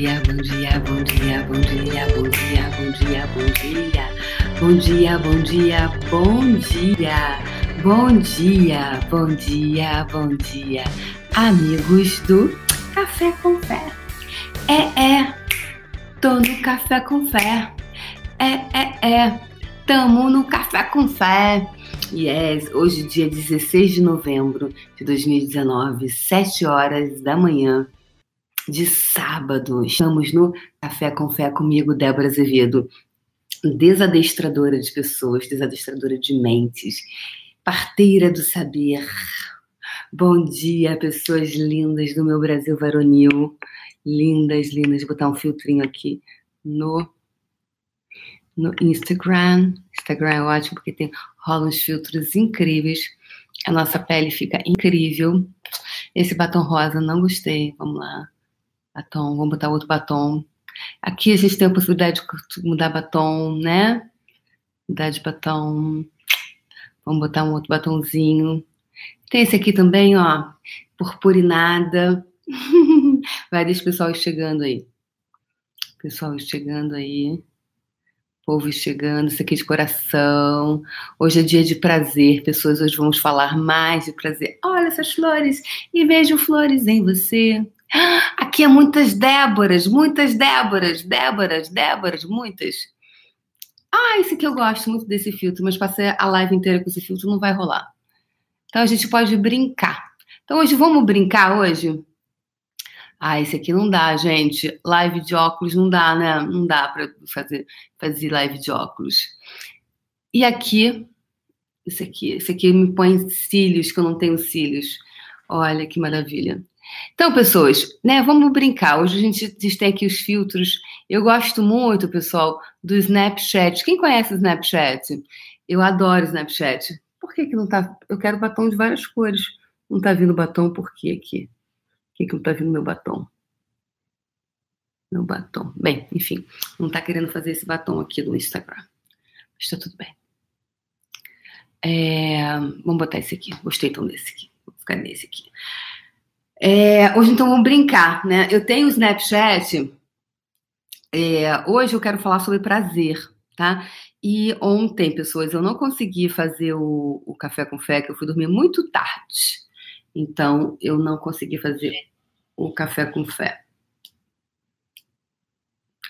dia, bom dia, bom dia, bom dia, bom dia, bom dia, bom dia. Bom dia, bom dia, bom dia. Bom dia, bom dia, bom dia. Amigos do Café com Fé. É, é. Tô no Café com Fé. É, é, é. Tamo no Café com Fé. Yes, hoje, dia 16 de novembro de 2019, 7 horas da manhã de sábado. Estamos no Café com Fé comigo, Débora Azevedo, desadestradora de pessoas, desadestradora de mentes, parteira do saber. Bom dia, pessoas lindas do meu Brasil varonil. Lindas, lindas. Vou botar um filtrinho aqui no no Instagram. Instagram é ótimo porque tem rola uns filtros incríveis. A nossa pele fica incrível. Esse batom rosa não gostei. Vamos lá. Batom, vamos botar outro batom. Aqui a gente tem a possibilidade de mudar batom, né? Mudar de batom. Vamos botar um outro batomzinho. Tem esse aqui também, ó. Purpurinada. Vai, deixa o pessoal chegando aí. Pessoal chegando aí povo chegando, isso aqui de coração. Hoje é dia de prazer, pessoas. Hoje vamos falar mais de prazer. Olha essas flores e vejo flores em você. Aqui é muitas Déboras, muitas Déboras, Déboras, Déboras, muitas. Ah, esse aqui eu gosto muito desse filtro, mas passei a live inteira com esse filtro, não vai rolar. Então a gente pode brincar. Então hoje vamos brincar hoje? Ah, esse aqui não dá, gente. Live de óculos não dá, né? Não dá para fazer, fazer live de óculos. E aqui, esse aqui, esse aqui me põe cílios, que eu não tenho cílios. Olha que maravilha. Então, pessoas, né, vamos brincar. Hoje a gente, tem aqui os filtros. Eu gosto muito, pessoal, do Snapchat. Quem conhece o Snapchat? Eu adoro o Snapchat. Por que, que não tá? Eu quero batom de várias cores. Não tá vindo batom por quê aqui? que, que não tá vindo meu batom? Meu batom. Bem, enfim, não tá querendo fazer esse batom aqui do Instagram. Mas tá tudo bem. É, vamos botar esse aqui. Gostei então desse aqui. Vou ficar nesse aqui. É, hoje então vamos brincar, né? Eu tenho o Snapchat. É, hoje eu quero falar sobre prazer, tá? E ontem, pessoas, eu não consegui fazer o, o café com fé, que eu fui dormir muito tarde. Então, eu não consegui fazer o café com fé.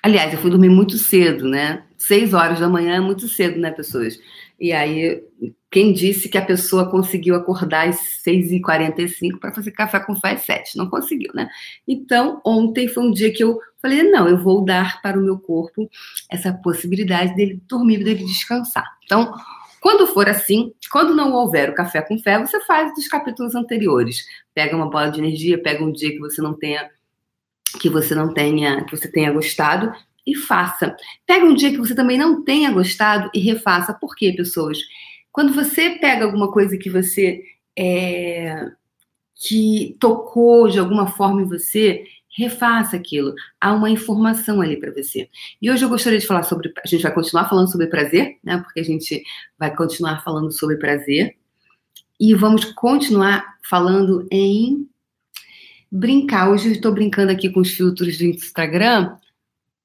Aliás, eu fui dormir muito cedo, né? Seis horas da manhã é muito cedo, né, pessoas? E aí, quem disse que a pessoa conseguiu acordar às 6h45 para fazer café com fé às 7? Não conseguiu, né? Então, ontem foi um dia que eu falei: não, eu vou dar para o meu corpo essa possibilidade dele dormir, dele descansar. Então, quando for assim, quando não houver o café com fé, você faz dos capítulos anteriores. Pega uma bola de energia, pega um dia que você não tenha que você não tenha, que você tenha gostado e faça. Pega um dia que você também não tenha gostado e refaça. Por quê, pessoas? Quando você pega alguma coisa que você é, que tocou de alguma forma em você, refaça aquilo. Há uma informação ali para você. E hoje eu gostaria de falar sobre. A gente vai continuar falando sobre prazer, né? Porque a gente vai continuar falando sobre prazer. E vamos continuar falando em brincar. Hoje eu estou brincando aqui com os filtros do Instagram.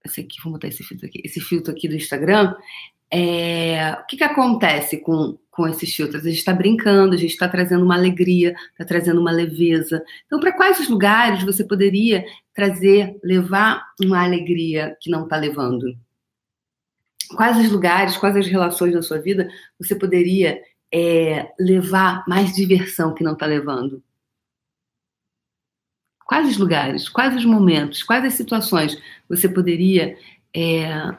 Esse aqui, vou botar esse filtro aqui. Esse filtro aqui do Instagram. É, o que, que acontece com, com esses filtros? A gente está brincando, a gente está trazendo uma alegria, está trazendo uma leveza. Então, para quais lugares você poderia trazer, levar uma alegria que não está levando? Quais os lugares, quais as relações na sua vida você poderia é, levar mais diversão que não está levando? Quais os lugares, quais os momentos, quais as situações você poderia é,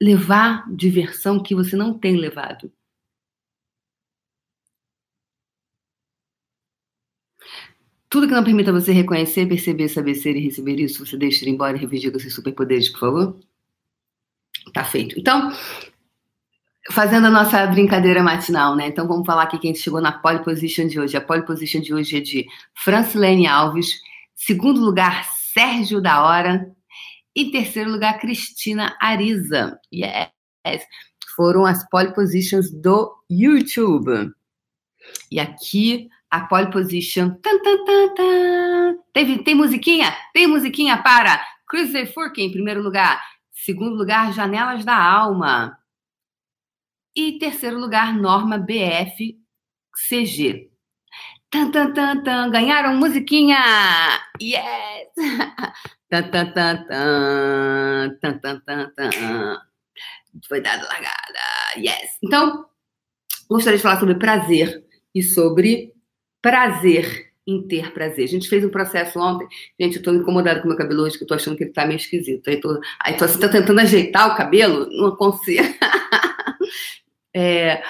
levar diversão que você não tem levado. Tudo que não permita você reconhecer, perceber, saber ser e receber isso, você deixa ir embora e revidir com seus superpoderes, por favor? Tá feito. Então, fazendo a nossa brincadeira matinal, né? Então vamos falar aqui quem chegou na pole position de hoje. A pole position de hoje é de Francilene Alves. Segundo lugar, Sérgio da Hora. Em terceiro lugar, Cristina Ariza. Yes! Foram as pole positions do YouTube. E aqui, a pole position. Tan, tan, tan, tan. Teve, tem musiquinha? Tem musiquinha para Cruise Furkin, em primeiro lugar. Segundo lugar, Janelas da Alma. E terceiro lugar, Norma BF CG. Tan, tan, tan, tan. Ganharam musiquinha! Yes! tan, tan, tan, tan. Tan, tan, tan, tan. Foi dada largada. Yes! Então, gostaria de falar sobre prazer e sobre prazer em ter prazer. A gente fez um processo ontem. Gente, eu tô incomodada com meu cabelo hoje, que eu tô achando que ele tá meio esquisito. Aí tô, aí tô assim, tô tentando ajeitar o cabelo, não consigo. é,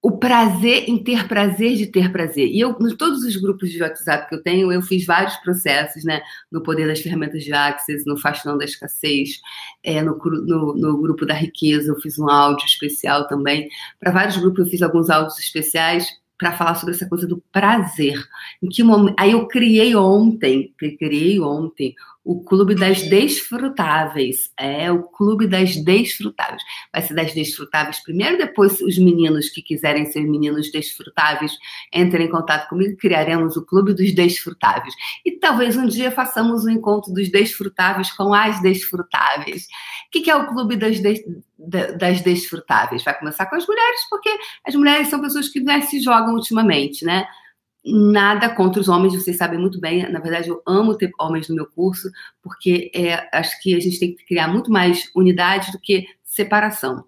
o prazer em ter prazer de ter prazer. E eu, em todos os grupos de WhatsApp que eu tenho, eu fiz vários processos, né? No Poder das Ferramentas de Access, no Faxinão da Escassez, é, no, no, no, Grupo da Riqueza, eu fiz um áudio especial também. Para vários grupos eu fiz alguns áudios especiais para falar sobre essa coisa do prazer. Em que momento... Aí eu criei ontem, criei ontem o Clube das Desfrutáveis. É o Clube das Desfrutáveis. Vai ser das Desfrutáveis primeiro, depois os meninos que quiserem ser meninos desfrutáveis entrem em contato comigo, criaremos o Clube dos Desfrutáveis. E talvez um dia façamos um encontro dos desfrutáveis com as desfrutáveis. O que é o Clube das, das Desfrutáveis? Vai começar com as mulheres, porque as mulheres são pessoas que mais se jogam ultimamente, né? Nada contra os homens, vocês sabem muito bem. Na verdade, eu amo ter homens no meu curso, porque é, acho que a gente tem que criar muito mais unidade do que separação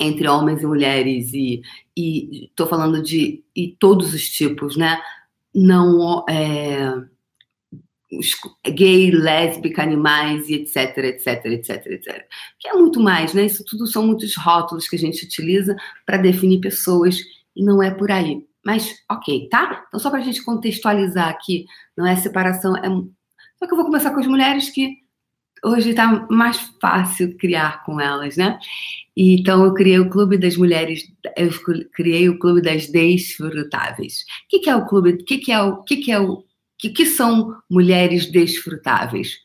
entre homens e mulheres e estou falando de e todos os tipos, né? Não é, gay, lésbica, animais e etc, etc, etc, etc. Que é muito mais, né? Isso tudo são muitos rótulos que a gente utiliza para definir pessoas e não é por aí. Mas, ok, tá? Então, só para a gente contextualizar aqui, não é separação, é... Só que eu vou começar com as mulheres que hoje está mais fácil criar com elas, né? Então, eu criei o Clube das Mulheres, eu criei o Clube das Desfrutáveis. O que, que é o clube? O que, que é o que, que é o que, que são mulheres desfrutáveis?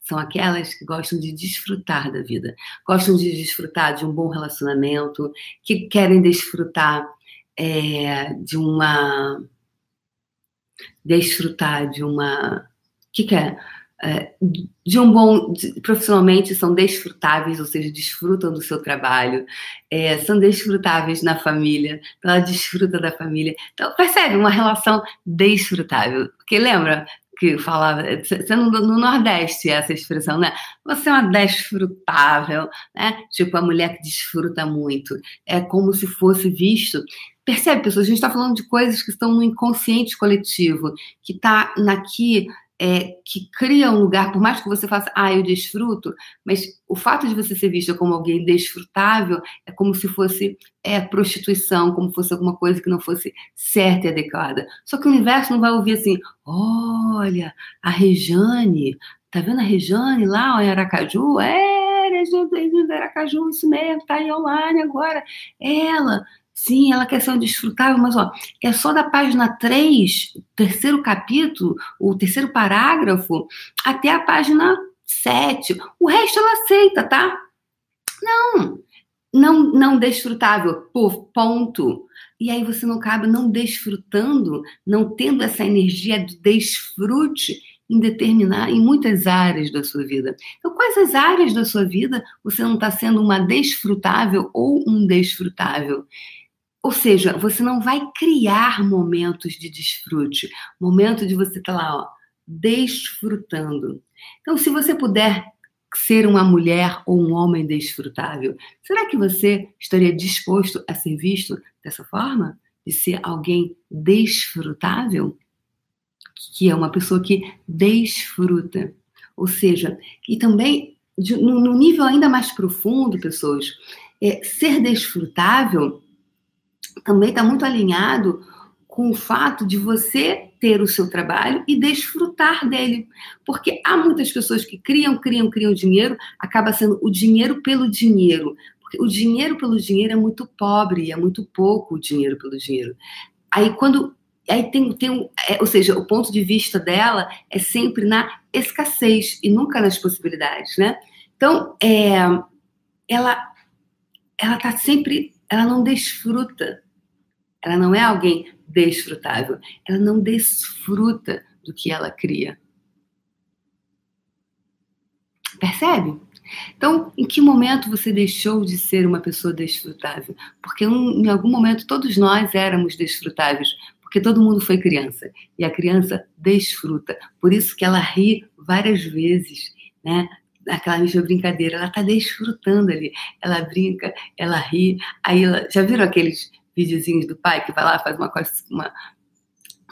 São aquelas que gostam de desfrutar da vida, gostam de desfrutar de um bom relacionamento, que querem desfrutar é, de uma. desfrutar de uma. Que, que é? é? De um bom. De, profissionalmente são desfrutáveis, ou seja, desfrutam do seu trabalho, é, são desfrutáveis na família, então ela desfruta da família. Então, percebe uma relação desfrutável. Porque lembra, que falava, sendo no Nordeste essa expressão, né? Você é uma desfrutável, né? Tipo, a mulher que desfruta muito. É como se fosse visto Percebe, pessoas? A gente está falando de coisas que estão no inconsciente coletivo, que está naqui, é, que cria um lugar, por mais que você faça, ah, eu desfruto, mas o fato de você ser vista como alguém desfrutável é como se fosse é, prostituição, como fosse alguma coisa que não fosse certa e adequada. Só que o universo não vai ouvir assim, olha, a Rejane, tá vendo a Rejane lá em Aracaju? É, Rejane de Aracaju, isso mesmo, tá aí online agora. Ela Sim, ela quer ser desfrutável, mas ó, é só da página 3, terceiro capítulo, o terceiro parágrafo, até a página 7. O resto ela aceita, tá? Não, não, não desfrutável, por ponto. E aí você não acaba não desfrutando, não tendo essa energia de desfrute em determinar em muitas áreas da sua vida. Então, quais as áreas da sua vida você não está sendo uma desfrutável ou um desfrutável? Ou seja, você não vai criar momentos de desfrute, momento de você estar tá lá, ó, desfrutando. Então, se você puder ser uma mulher ou um homem desfrutável, será que você estaria disposto a ser visto dessa forma? De ser alguém desfrutável? Que é uma pessoa que desfruta. Ou seja, e também, de, no, no nível ainda mais profundo, pessoas, é, ser desfrutável também está muito alinhado com o fato de você ter o seu trabalho e desfrutar dele. Porque há muitas pessoas que criam, criam, criam dinheiro, acaba sendo o dinheiro pelo dinheiro. Porque o dinheiro pelo dinheiro é muito pobre, é muito pouco o dinheiro pelo dinheiro. Aí quando aí tem, tem é, ou seja, o ponto de vista dela é sempre na escassez e nunca nas possibilidades, né? Então, é, ela ela tá sempre, ela não desfruta ela não é alguém desfrutável. Ela não desfruta do que ela cria. Percebe? Então, em que momento você deixou de ser uma pessoa desfrutável? Porque um, em algum momento todos nós éramos desfrutáveis, porque todo mundo foi criança e a criança desfruta. Por isso que ela ri várias vezes, né? Aquela mesma brincadeira, ela está desfrutando ali. Ela brinca, ela ri. Aí ela, já viram aqueles videozinhos do pai que vai lá faz uma, uma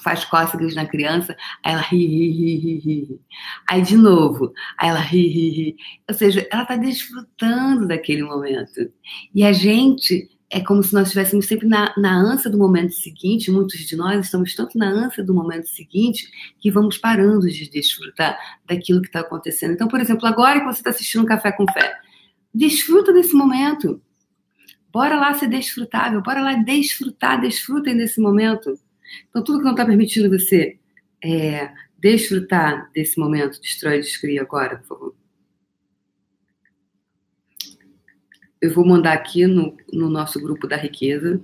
faz cócegas na criança, aí ela ri, ri, ri, ri, ri. Aí de novo, aí ela ri, ri, ri. Ou seja, ela está desfrutando daquele momento. E a gente é como se nós estivéssemos sempre na, na ânsia do momento seguinte, muitos de nós estamos tanto na ânsia do momento seguinte que vamos parando de desfrutar daquilo que está acontecendo. Então, por exemplo, agora que você está assistindo Café com Fé, desfruta desse momento. Bora lá ser desfrutável, bora lá desfrutar, desfrutem desse momento. Então, tudo que não está permitindo você é, desfrutar desse momento, destrói, descria agora, por favor. Eu vou mandar aqui no, no nosso grupo da riqueza.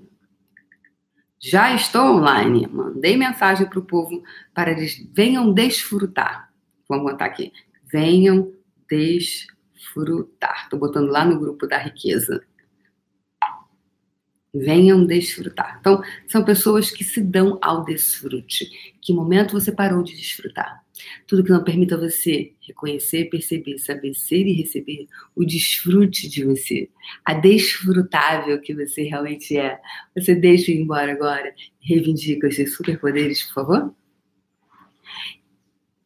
Já estou online. Mandei mensagem para o povo para eles venham desfrutar. Vamos botar aqui. Venham desfrutar. Estou botando lá no grupo da riqueza venham desfrutar. Então, são pessoas que se dão ao desfrute. Que momento você parou de desfrutar? Tudo que não permita você reconhecer, perceber, saber ser e receber o desfrute de você, a desfrutável que você realmente é. Você deixa ir embora agora, reivindica os seus superpoderes, por favor?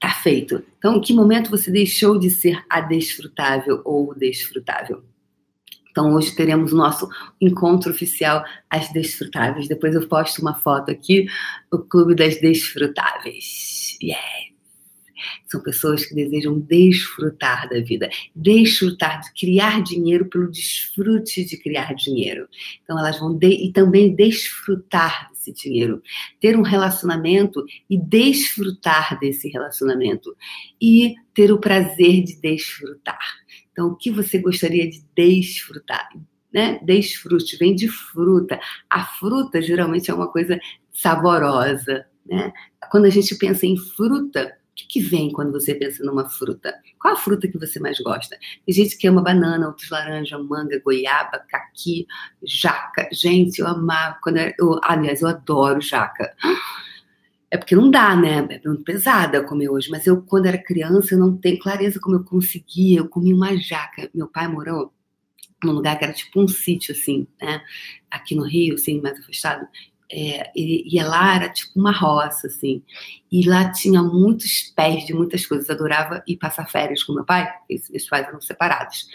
Tá feito. Então, que momento você deixou de ser a desfrutável ou o desfrutável? Então, hoje teremos nosso encontro oficial As Desfrutáveis. Depois eu posto uma foto aqui, o Clube das Desfrutáveis. Yeah! São pessoas que desejam desfrutar da vida, desfrutar de criar dinheiro pelo desfrute de criar dinheiro. Então, elas vão e também desfrutar desse dinheiro, ter um relacionamento e desfrutar desse relacionamento, e ter o prazer de desfrutar. Então, o que você gostaria de desfrutar? Né? Desfrute, vem de fruta. A fruta geralmente é uma coisa saborosa. Né? Quando a gente pensa em fruta, o que, que, vem quando você pensa numa fruta? Qual a fruta que você mais gosta? Tem gente que ama banana, outros laranja, manga, goiaba, caqui, jaca. Gente, eu amava. Quando eu, eu, aliás, eu adoro jaca. É porque não dá, né? É muito pesada comer hoje. Mas eu, quando era criança, eu não tenho clareza como eu conseguia. Eu comia uma jaca. Meu pai morou num lugar que era tipo um sítio, assim, né? Aqui no Rio, assim, mais afastado. É, e, e lá era tipo uma roça, assim. E lá tinha muitos pés de muitas coisas. Adorava ir passar férias com meu pai, porque meus pais eram separados.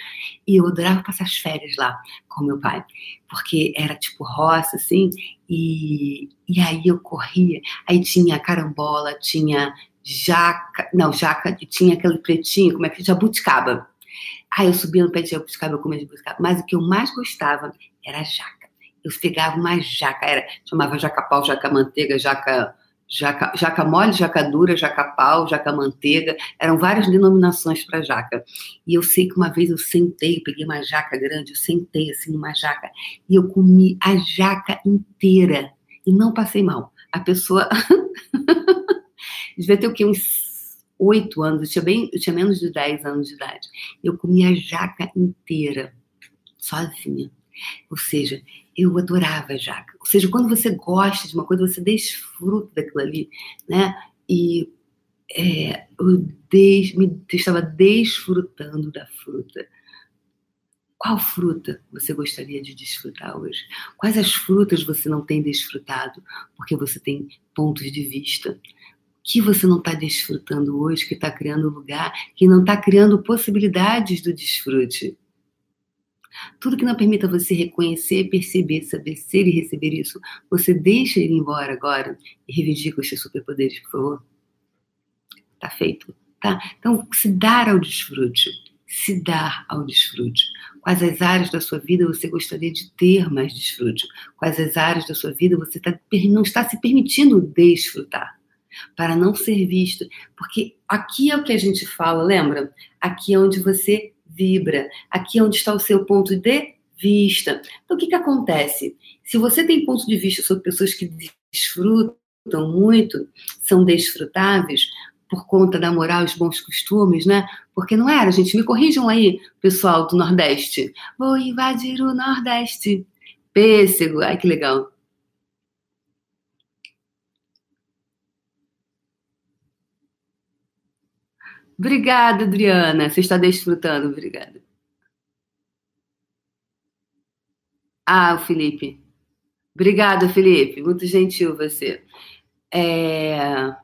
E eu adorava passar as férias lá com meu pai, porque era tipo roça, assim. E, e aí eu corria. Aí tinha carambola, tinha jaca, não, jaca, tinha aquele pretinho, como é que jabuticaba. Aí eu subia no pé de jabuticaba, eu comia jabuticaba. Mas o que eu mais gostava era jaca eu pegava uma jaca, era, chamava jaca pau, jaca manteiga, jaca, jaca, jaca mole, jaca dura, jaca pau, jaca manteiga, eram várias denominações para jaca. E eu sei que uma vez eu sentei, eu peguei uma jaca grande, eu sentei assim numa jaca e eu comi a jaca inteira e não passei mal. A pessoa devia ter o quê? Uns oito anos, eu tinha, bem, eu tinha menos de dez anos de idade. Eu comi a jaca inteira, sozinha. Ou seja, eu adorava jaca. Ou seja, quando você gosta de uma coisa, você desfruta daquilo ali, né? E é, eu des, me, estava desfrutando da fruta. Qual fruta você gostaria de desfrutar hoje? Quais as frutas você não tem desfrutado porque você tem pontos de vista? O que você não está desfrutando hoje que está criando lugar, que não está criando possibilidades do desfrute? Tudo que não permita você reconhecer, perceber, saber ser e receber isso, você deixa ele embora agora e reivindica os seus superpoderes, por favor. Tá feito, tá? Então, se dar ao desfrute, se dar ao desfrute. Quais as áreas da sua vida você gostaria de ter mais desfrute? Quais as áreas da sua vida você tá, não está se permitindo desfrutar? Para não ser visto. Porque aqui é o que a gente fala, lembra? Aqui é onde você vibra. Aqui é onde está o seu ponto de vista. Então, o que, que acontece? Se você tem ponto de vista sobre pessoas que desfrutam muito, são desfrutáveis, por conta da moral e os bons costumes, né? Porque não era, gente. Me corrijam aí, pessoal do Nordeste. Vou invadir o Nordeste. Pêssego. Ai, que legal. Obrigada, Adriana. Você está desfrutando. Obrigada. Ah, o Felipe. Obrigada, Felipe. Muito gentil você. É...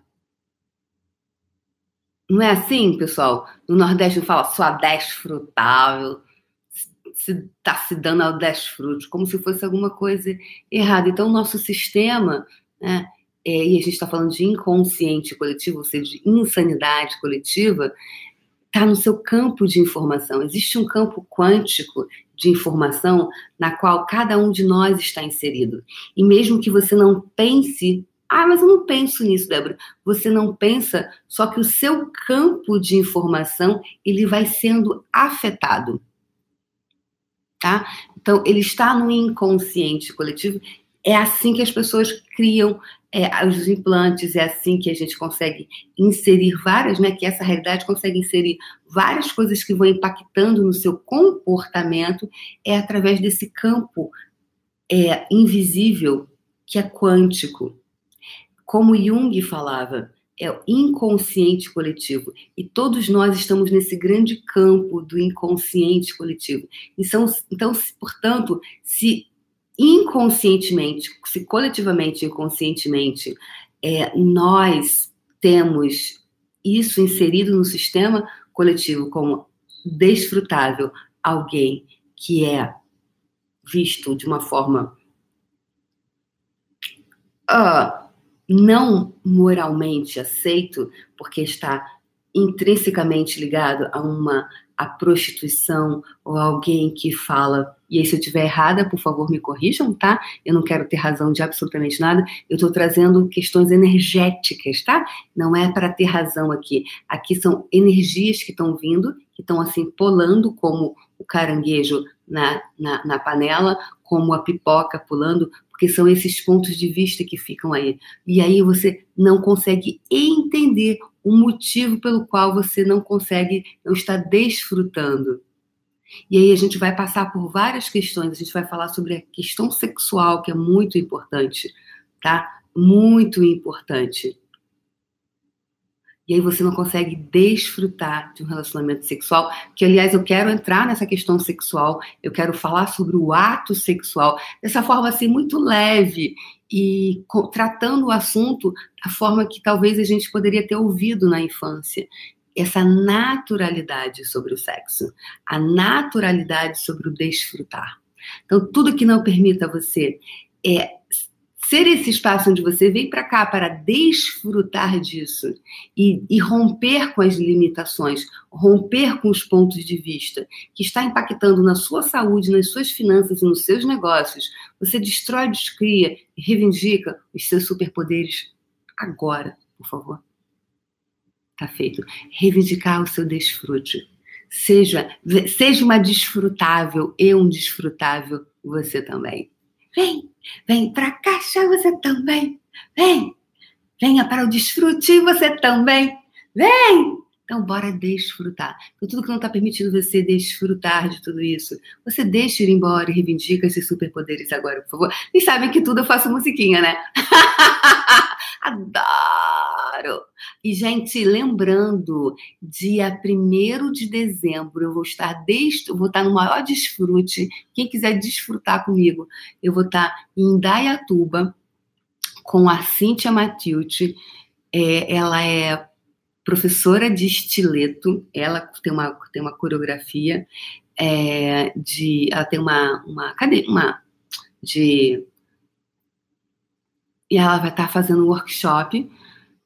Não é assim, pessoal? No Nordeste fala só desfrutável, se está se dando ao desfrute, como se fosse alguma coisa errada. Então, o nosso sistema, né, é, e a gente está falando de inconsciente coletivo, ou seja, de insanidade coletiva, está no seu campo de informação. Existe um campo quântico de informação na qual cada um de nós está inserido. E mesmo que você não pense ah, mas eu não penso nisso, Débora. Você não pensa, só que o seu campo de informação ele vai sendo afetado. Tá? Então, ele está no inconsciente coletivo. É assim que as pessoas criam é, os implantes, é assim que a gente consegue inserir várias, né? Que essa realidade consegue inserir várias coisas que vão impactando no seu comportamento, é através desse campo é, invisível que é quântico. Como Jung falava, é o inconsciente coletivo. E todos nós estamos nesse grande campo do inconsciente coletivo. Então, então portanto, se inconscientemente, se coletivamente, inconscientemente, é, nós temos isso inserido no sistema coletivo como desfrutável, alguém que é visto de uma forma uh, não moralmente aceito, porque está intrinsecamente ligado a uma a prostituição ou alguém que fala e aí se eu estiver errada, por favor me corrijam, tá? Eu não quero ter razão de absolutamente nada. Eu estou trazendo questões energéticas, tá? Não é para ter razão aqui. Aqui são energias que estão vindo, que estão assim pulando como o caranguejo na, na, na panela, como a pipoca pulando, porque são esses pontos de vista que ficam aí. E aí você não consegue entender o motivo pelo qual você não consegue, não está desfrutando. E aí a gente vai passar por várias questões, a gente vai falar sobre a questão sexual, que é muito importante, tá? Muito importante. E aí você não consegue desfrutar de um relacionamento sexual, que aliás eu quero entrar nessa questão sexual, eu quero falar sobre o ato sexual dessa forma assim muito leve e tratando o assunto da forma que talvez a gente poderia ter ouvido na infância. Essa naturalidade sobre o sexo, a naturalidade sobre o desfrutar. Então, tudo que não permita você é ser esse espaço onde você vem para cá para desfrutar disso e, e, romper com as limitações, romper com os pontos de vista que está impactando na sua saúde, nas suas finanças e nos seus negócios, você destrói, descria e reivindica os seus superpoderes agora, por favor. Tá feito. Reivindicar o seu desfrute. Seja, seja uma desfrutável e um desfrutável você também. Vem, vem para cá, você também. Vem, venha para o desfrute você também. Vem! Então, bora desfrutar. Então, tudo que não está permitindo você desfrutar de tudo isso, você deixa ir embora e reivindica esses superpoderes agora, por favor. E sabem que tudo eu faço musiquinha, né? Adoro! E, gente, lembrando, dia 1 de dezembro eu vou estar des... vou estar no maior desfrute. Quem quiser desfrutar comigo, eu vou estar em Dayatuba com a Cíntia Matilde. É, ela é professora de estileto, ela tem uma, tem uma coreografia é, de. Ela tem uma, uma, cadê? Uma de. E ela vai estar tá fazendo um workshop,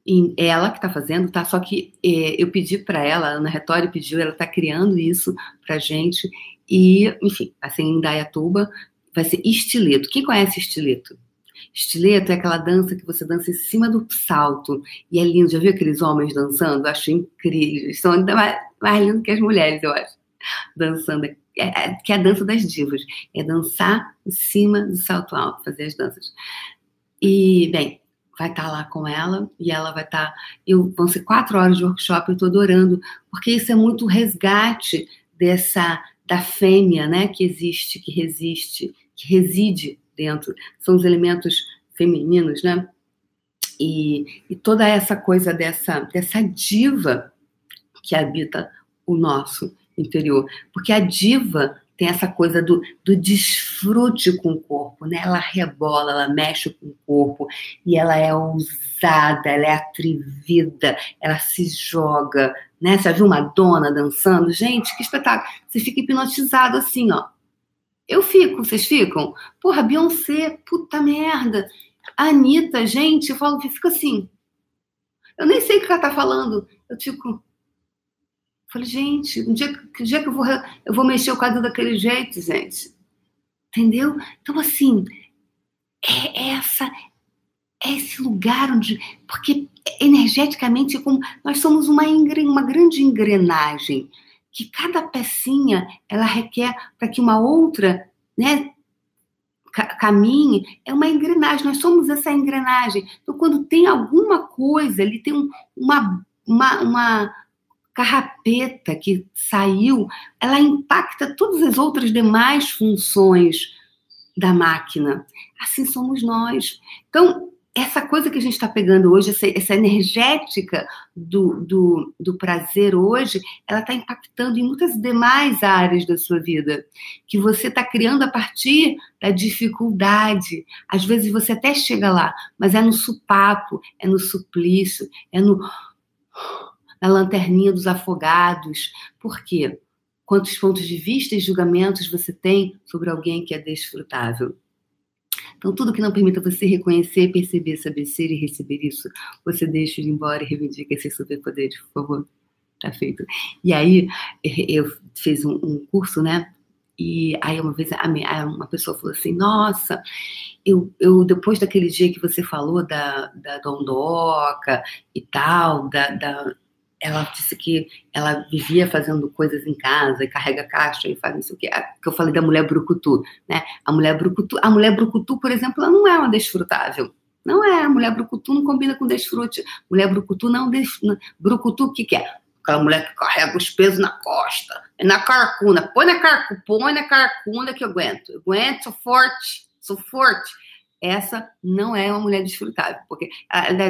em, ela que está fazendo, tá? Só que é, eu pedi para ela, Ana Retório pediu, ela está criando isso para gente, e, enfim, assim, em Dayatuba, vai ser estileto. Quem conhece estileto? Estileto é aquela dança que você dança em cima do salto. E é lindo. Já viu aqueles homens dançando? Eu acho incrível. Eles são ainda mais, mais lindos que as mulheres, eu acho. Dançando. É, é, que é a dança das divas. É dançar em cima do salto alto, fazer as danças. E, bem, vai estar tá lá com ela e ela vai estar. Tá, eu, vão ser quatro horas de workshop, eu estou adorando, porque isso é muito resgate dessa da fêmea, né, que existe, que resiste, que reside dentro. São os elementos femininos, né? E, e toda essa coisa dessa, dessa diva que habita o nosso interior. Porque a diva tem essa coisa do, do desfrute com o corpo, né? Ela rebola, ela mexe com o corpo e ela é ousada, ela é atrevida, ela se joga, né? Você já viu uma dona dançando? Gente, que espetáculo! Você fica hipnotizado assim, ó. Eu fico, vocês ficam? Porra, Beyoncé, puta merda. A Anitta, gente, eu falo, fica assim. Eu nem sei o que ela tá falando. Eu fico, Falei, gente, um dia, que dia que eu vou, eu vou mexer o quadro daquele jeito, gente? Entendeu? Então, assim, é essa, é esse lugar onde. Porque energeticamente, como nós somos uma, uma grande engrenagem, que cada pecinha ela requer para que uma outra né, caminhe, é uma engrenagem, nós somos essa engrenagem. Então, quando tem alguma coisa, ele tem um, uma, uma, uma carrapeta que saiu, ela impacta todas as outras demais funções da máquina. Assim somos nós. Então, essa coisa que a gente está pegando hoje, essa, essa energética do, do, do, prazer hoje, ela está impactando em muitas demais áreas da sua vida, que você está criando a partir da dificuldade. Às vezes você até chega lá, mas é no supapo, é no suplício, é no na lanterninha dos afogados. Por quê? Quantos pontos de vista e julgamentos você tem sobre alguém que é desfrutável? Então, tudo que não permita você reconhecer, perceber, saber ser e receber isso, você deixa ir embora e reivindica esses superpoderes, por favor. Tá feito. E aí, eu fiz um, um curso, né? E aí, uma vez, uma pessoa falou assim: Nossa, eu, eu depois daquele dia que você falou da, da dondoca e tal, da, da ela disse que ela vivia fazendo coisas em casa e carrega caixa e faz não sei o que. Que eu falei da mulher brucutu, né? A mulher brucutu, a mulher brucutu, por exemplo, ela não é uma desfrutável. Não é, a mulher brucutu não combina com desfrute. Mulher brucutu não, des... brucutu o que que é? Aquela mulher que carrega os pesos na costa, é na carcuna. Põe na carcuna, põe na carcuna que eu aguento. Eu aguento, sou forte, sou forte essa não é uma mulher desfrutável, porque ela,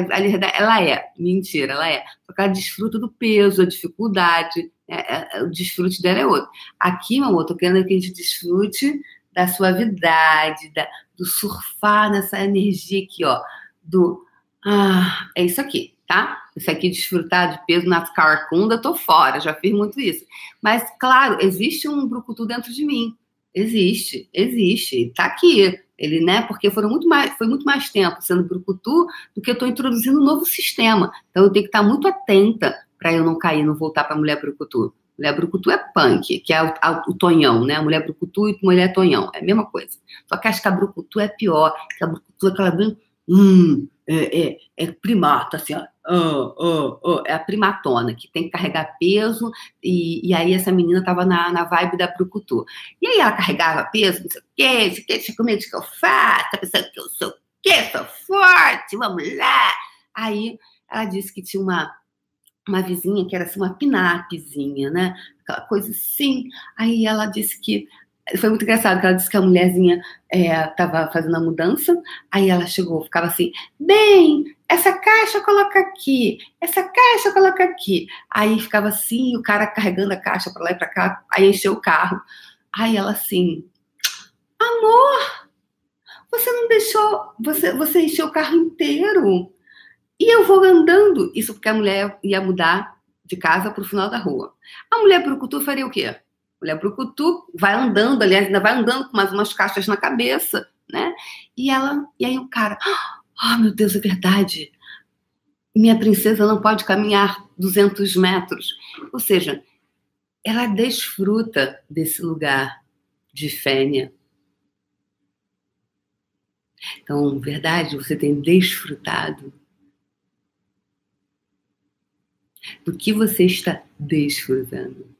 ela é, mentira, ela é, porque ela desfruta do peso, a dificuldade, né? É, é, o desfrute dela é outro. Aqui, meu amor, tô querendo que a gente desfrute da suavidade, da, do surfar nessa energia aqui, ó, do, ah, é isso aqui, tá? Isso aqui, desfrutar de peso na carcunda, tô fora, já fiz muito isso. Mas, claro, existe um brucutu dentro de mim, existe, existe, tá aqui, ele, né? Porque foram muito mais, foi muito mais tempo sendo brucutu do que eu estou introduzindo um novo sistema. Então eu tenho que estar muito atenta para eu não cair, não voltar para mulher brucutu. Mulher brucutu é punk, que é o, a, o tonhão, né? Mulher brucutu e mulher tonhão, é a mesma coisa. Só que acho que a brucutu é pior, que a brucutu é aquela bem, hum, é, é, é primata, assim, ó, é a primatona, que tem que carregar peso, e, e aí essa menina tava na, na vibe da Brucutu. E aí ela carregava peso, não sei o quê, você quer com medo que eu faço, tá pensando que eu sou o quê? Sou forte, vamos lá! Aí ela disse que tinha uma, uma vizinha que era assim, uma pinapezinha, né? Aquela coisa assim. Aí ela disse que foi muito engraçado, que ela disse que a mulherzinha estava é, fazendo a mudança, aí ela chegou, ficava assim, bem, essa caixa coloca aqui, essa caixa coloca aqui. Aí ficava assim, o cara carregando a caixa para lá e para cá, aí encheu o carro. Aí ela assim, amor, você não deixou, você, você encheu o carro inteiro. E eu vou andando, isso porque a mulher ia mudar de casa para o final da rua. A mulher brucutu faria o quê? Mulher Brucutu vai andando, aliás, ainda vai andando com mais umas caixas na cabeça, né? E ela, e aí o cara, oh meu Deus, é verdade. Minha princesa não pode caminhar 200 metros. Ou seja, ela desfruta desse lugar de fêmea. Então, verdade, você tem desfrutado do que você está desfrutando.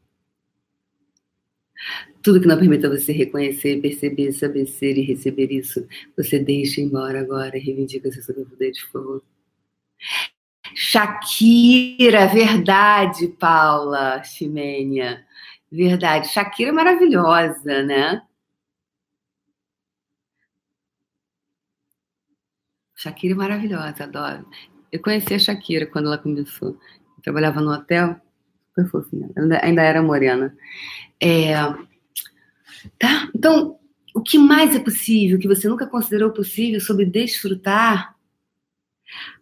Tudo que não permita você reconhecer, perceber, saber ser e receber isso, você deixa embora agora e reivindica seu superpoder, por favor. Shakira, verdade, Paula Ximênia. Verdade. Shakira é maravilhosa, né? Shakira é maravilhosa, adoro. Eu conheci a Shakira quando ela começou. Eu trabalhava no hotel, super fofinha, ainda, ainda era morena. É, tá? Então, o que mais é possível, que você nunca considerou possível sobre desfrutar?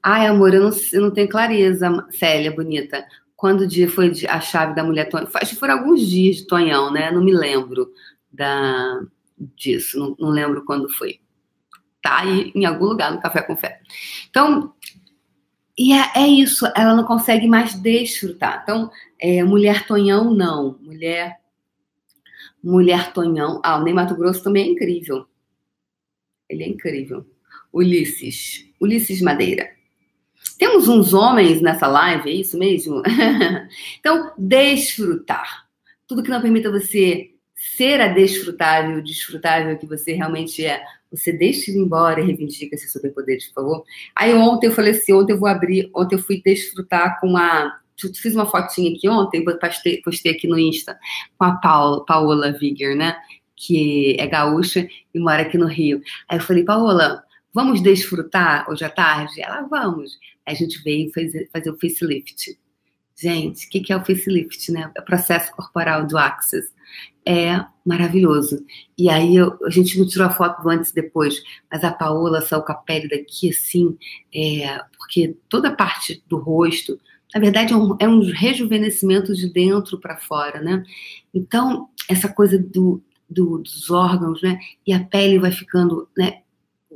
Ai, amor, eu não, eu não tenho clareza, Célia, bonita. Quando dia foi a chave da mulher Tonhão? Acho que foram alguns dias de Tonhão, né? Não me lembro da, disso, não, não lembro quando foi tá aí em algum lugar no Café com Fé. Então, e é, é isso, ela não consegue mais desfrutar. Então, é, mulher Tonhão, não. Mulher. Mulher Tonhão. Ah, o Ney Mato Grosso também é incrível. Ele é incrível. Ulisses. Ulisses Madeira. Temos uns homens nessa live, é isso mesmo? então, desfrutar. Tudo que não permita você ser a desfrutável, desfrutável que você realmente é, você deixa ele embora e reivindica esse superpoder, por favor. Aí ontem eu falei assim, ontem eu vou abrir, ontem eu fui desfrutar com a fiz uma fotinha aqui ontem, postei, postei aqui no Insta, com a Paula, Paola Viger, né? Que é gaúcha e mora aqui no Rio. Aí eu falei, Paola, vamos desfrutar hoje à tarde? Ela, vamos. Aí a gente veio fazer, fazer o facelift. Gente, o que, que é o facelift, né? É o processo corporal do Access é maravilhoso. E aí eu, a gente não tirou a foto do antes e depois, mas a Paola saiu com a pele daqui assim, é, porque toda a parte do rosto, na verdade, é um, é um rejuvenescimento de dentro para fora, né? Então, essa coisa do, do, dos órgãos, né? E a pele vai ficando, né?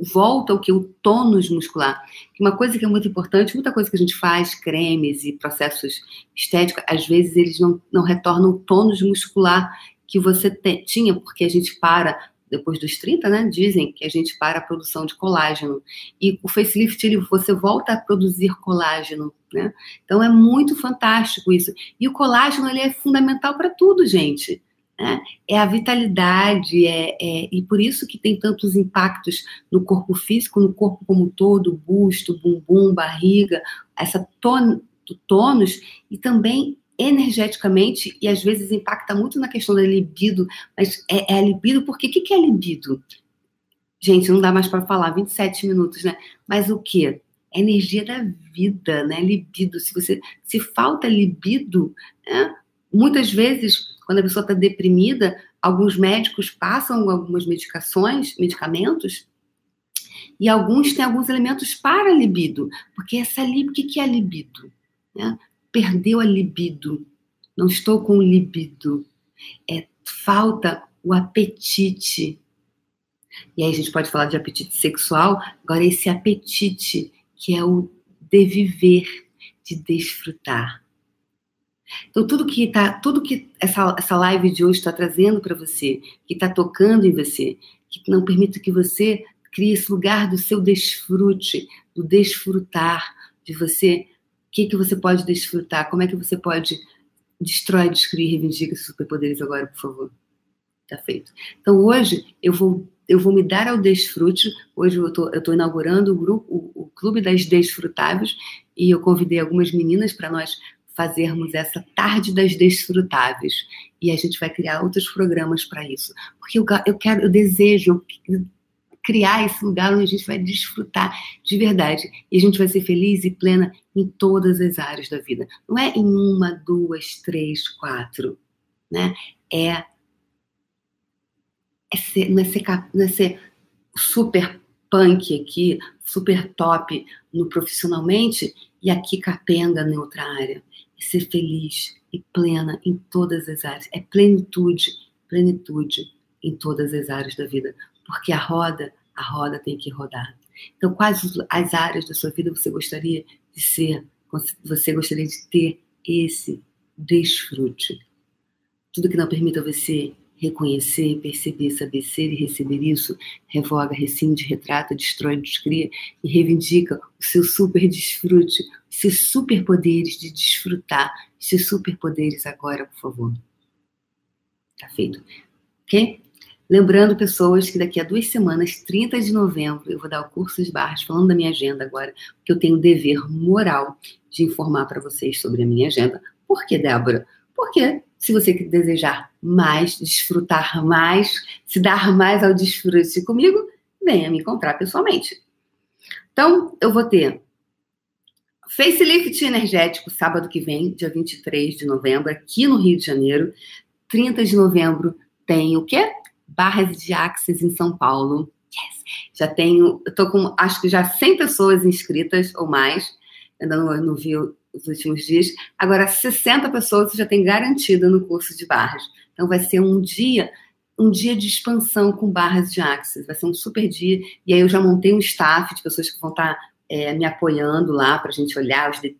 volta o que o tônus muscular. Uma coisa que é muito importante, muita coisa que a gente faz, cremes e processos estéticos, às vezes eles não, não retornam o tônus muscular que você te, tinha, porque a gente para depois dos 30, né? Dizem que a gente para a produção de colágeno. E o facelift, ele, você volta a produzir colágeno, né? Então é muito fantástico isso. E o colágeno, ele é fundamental para tudo, gente. Né? É a vitalidade, é, é, e por isso que tem tantos impactos no corpo físico, no corpo como um todo, busto, bumbum, barriga, essa ton, tônus, e também energeticamente e às vezes impacta muito na questão da libido, mas é, é a libido porque o que, que é libido? Gente, não dá mais para falar, 27 minutos, né? Mas o que? É energia da vida, né? Libido. Se você se falta libido, né? muitas vezes quando a pessoa está deprimida, alguns médicos passam algumas medicações, medicamentos, e alguns têm alguns elementos para libido, porque essa libido, o que é a libido? Né? Perdeu a libido. Não estou com libido. É falta o apetite. E aí a gente pode falar de apetite sexual, agora esse apetite que é o de viver, de desfrutar. Então tudo que tá, tudo que essa, essa live de hoje está trazendo para você, que está tocando em você, que não permite que você crie esse lugar do seu desfrute, do desfrutar, de você que, que você pode desfrutar? Como é que você pode destrói, descrever, reivindica esses superpoderes agora, por favor? Tá feito. Então hoje eu vou eu vou me dar ao desfrute. Hoje eu tô, eu tô inaugurando o grupo, o, o Clube das Desfrutáveis, e eu convidei algumas meninas para nós fazermos essa tarde das desfrutáveis. E a gente vai criar outros programas para isso. Porque eu, eu quero, eu desejo, criar esse lugar onde a gente vai desfrutar de verdade. E a gente vai ser feliz e plena em todas as áreas da vida. Não é em uma, duas, três, quatro. Né? É, é ser, não, é ser, não é ser super punk aqui, super top no profissionalmente e aqui capenga na outra área. É ser feliz e plena em todas as áreas. É plenitude, plenitude em todas as áreas da vida. Porque a roda a roda tem que rodar. Então, quais as áreas da sua vida você gostaria de ser, você gostaria de ter esse desfrute? Tudo que não permita você reconhecer, perceber, saber ser e receber isso, revoga, rescinde, retrata, destrói, descria e reivindica o seu super desfrute, os seus superpoderes de desfrutar, os seus superpoderes agora, por favor. Tá feito. Ok? Lembrando, pessoas, que daqui a duas semanas, 30 de novembro, eu vou dar o curso de barras, falando da minha agenda agora, porque eu tenho o dever moral de informar para vocês sobre a minha agenda. Por que, Débora? Porque se você desejar mais, desfrutar mais, se dar mais ao desfrute comigo, venha me encontrar pessoalmente. Então, eu vou ter facelift energético sábado que vem, dia 23 de novembro, aqui no Rio de Janeiro. 30 de novembro tem o quê? Barras de Axis em São Paulo. Yes. Já tenho, tô com acho que já 100 pessoas inscritas ou mais. Ainda não, não vi os últimos dias. Agora, 60 pessoas já tem garantida no curso de barras. Então, vai ser um dia um dia de expansão com barras de Axis. Vai ser um super dia. E aí eu já montei um staff de pessoas que vão estar é, me apoiando lá para a gente olhar os é,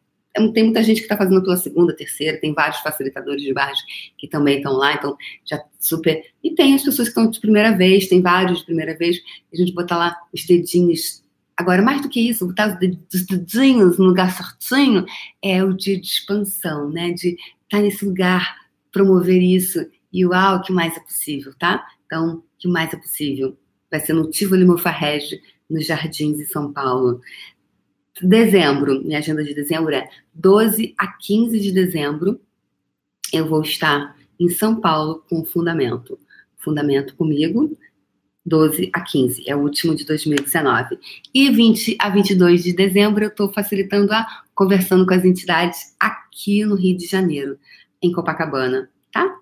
tem muita gente que está fazendo pela segunda, terceira, tem vários facilitadores de barras que também estão lá, então já super. E tem as pessoas que estão de primeira vez, tem vários de primeira vez, a gente botar lá os dedinhos. Agora, mais do que isso, botar os dedinhos no lugar certinho é o dia de expansão, né? De estar tá nesse lugar, promover isso. E uau, o que mais é possível, tá? Então, o que mais é possível? Vai ser no Tivoli Mofarrege, nos Jardins de São Paulo. Dezembro, minha agenda de dezembro é 12 a 15 de dezembro. Eu vou estar em São Paulo com o Fundamento. Fundamento comigo, 12 a 15, é o último de 2019. E 20 a 22 de dezembro eu estou facilitando a conversando com as entidades aqui no Rio de Janeiro, em Copacabana, tá?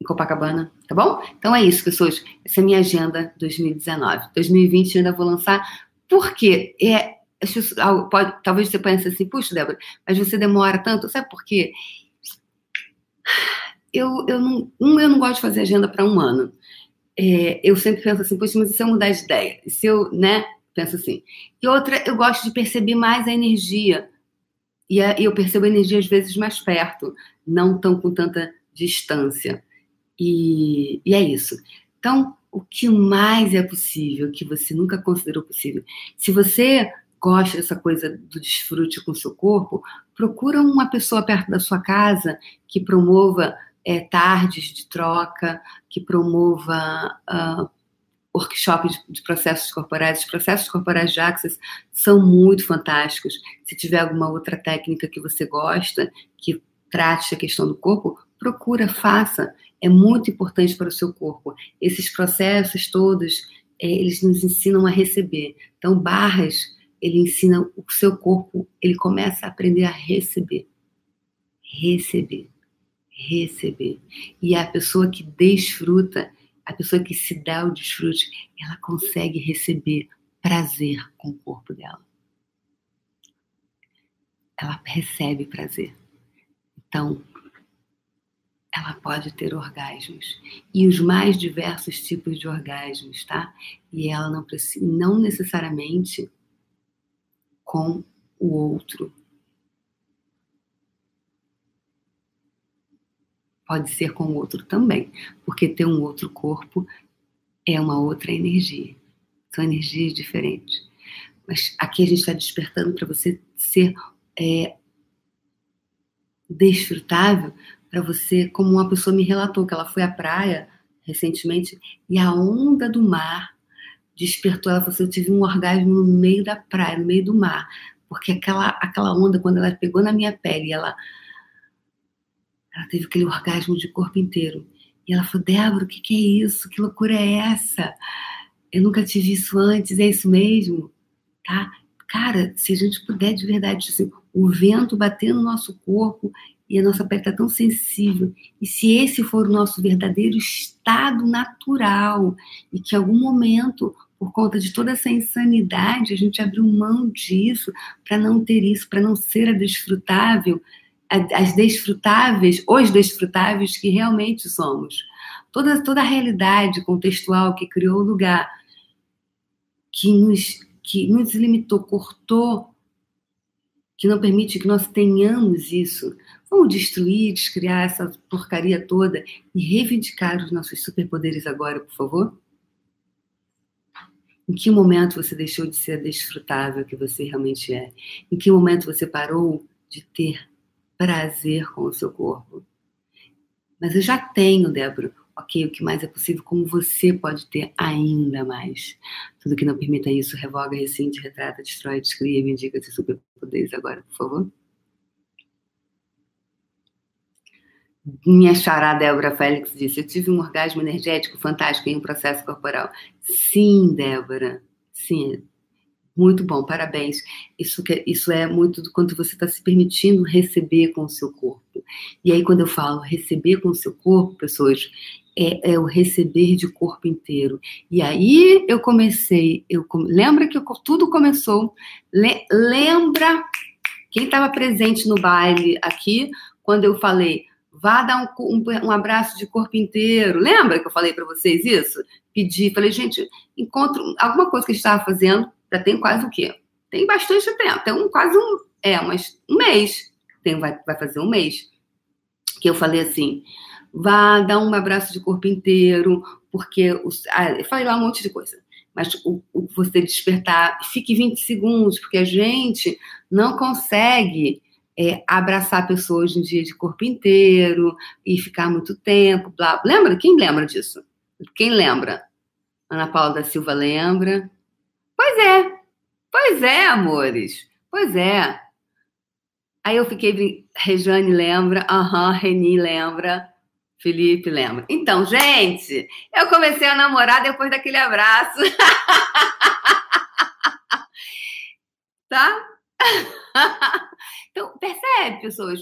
Em Copacabana, tá bom? Então é isso, pessoas. Essa é minha agenda 2019. 2020 eu ainda vou lançar por quê? É, pode, talvez você pense assim, puxa, Débora, mas você demora tanto. Sabe por quê? Eu, eu, não, um, eu não gosto de fazer agenda para um ano. É, eu sempre penso assim, poxa, mas e se eu mudar de ideia? E se eu, né? Penso assim. E outra, eu gosto de perceber mais a energia. E a, eu percebo a energia às vezes mais perto, não tão com tanta distância. E, e é isso. Então, o que mais é possível que você nunca considerou possível. Se você gosta dessa coisa do desfrute com seu corpo, procura uma pessoa perto da sua casa que promova é, tardes de troca, que promova uh, workshops de, de, processos corporais. Os processos corporais de Access são muito fantásticos. Se tiver alguma outra técnica que você gosta, que trate a questão do corpo, procura, faça é muito importante para o seu corpo. Esses processos todos, é, eles nos ensinam a receber. Então, barras, ele ensina o seu corpo, ele começa a aprender a receber. Receber. Receber. E a pessoa que desfruta, a pessoa que se dá o desfrute, ela consegue receber prazer com o corpo dela. Ela recebe prazer. Então, ela pode ter orgasmos e os mais diversos tipos de orgasmos, tá? E ela não precisa, não necessariamente com o outro. Pode ser com o outro também, porque ter um outro corpo é uma outra energia. São energias diferentes. Mas aqui a gente está despertando para você ser é, desfrutável para você, como uma pessoa me relatou que ela foi à praia recentemente e a onda do mar despertou ela. Falou assim, eu tive um orgasmo no meio da praia, no meio do mar, porque aquela aquela onda quando ela pegou na minha pele, ela ela teve aquele orgasmo de corpo inteiro. E ela falou, Débora, o que, que é isso? Que loucura é essa? Eu nunca tive isso antes, é isso mesmo? Tá? Cara, se a gente puder de verdade, assim, o vento bater no nosso corpo e a nossa pele está tão sensível. E se esse for o nosso verdadeiro estado natural, e que em algum momento, por conta de toda essa insanidade, a gente abriu mão disso para não ter isso, para não ser a desfrutável, as desfrutáveis, os desfrutáveis que realmente somos. Toda, toda a realidade contextual que criou o lugar, que nos, que nos limitou, cortou, que não permite que nós tenhamos isso, Vamos destruir, descriar essa porcaria toda e reivindicar os nossos superpoderes agora, por favor? Em que momento você deixou de ser desfrutável que você realmente é? Em que momento você parou de ter prazer com o seu corpo? Mas eu já tenho, Débora. Ok, o que mais é possível, como você pode ter ainda mais. Tudo que não permita isso, revoga, rescinde, retrata, destrói, descria, me indica seus superpoderes agora, por favor. Minha chará Débora Félix disse: Eu tive um orgasmo energético fantástico em um processo corporal. Sim, Débora. Sim, muito bom, parabéns. Isso, que, isso é muito do quanto você está se permitindo receber com o seu corpo. E aí, quando eu falo receber com o seu corpo, pessoas, é, é o receber de corpo inteiro. E aí eu comecei, eu lembra que eu, tudo começou. Le, lembra quem estava presente no baile aqui, quando eu falei, vá dar um, um, um abraço de corpo inteiro. Lembra que eu falei para vocês isso? Pedi, falei, gente, encontro alguma coisa que a gente estava fazendo já tem quase o quê? Tem bastante tempo, tem um, quase um, é, mas um mês, tem, vai, vai fazer um mês, que eu falei assim, vá dar um abraço de corpo inteiro, porque, os, ah, eu falei lá um monte de coisa, mas o, o, você despertar, fique 20 segundos, porque a gente não consegue é, abraçar pessoas em dia de corpo inteiro e ficar muito tempo, blá. Lembra? Quem lembra disso? Quem lembra? Ana Paula da Silva lembra. Pois é, pois é, amores, pois é. Aí eu fiquei, Rejane lembra, aham, uhum, Reni lembra, Felipe lembra. Então, gente, eu comecei a namorar depois daquele abraço. tá? então, percebe, pessoas?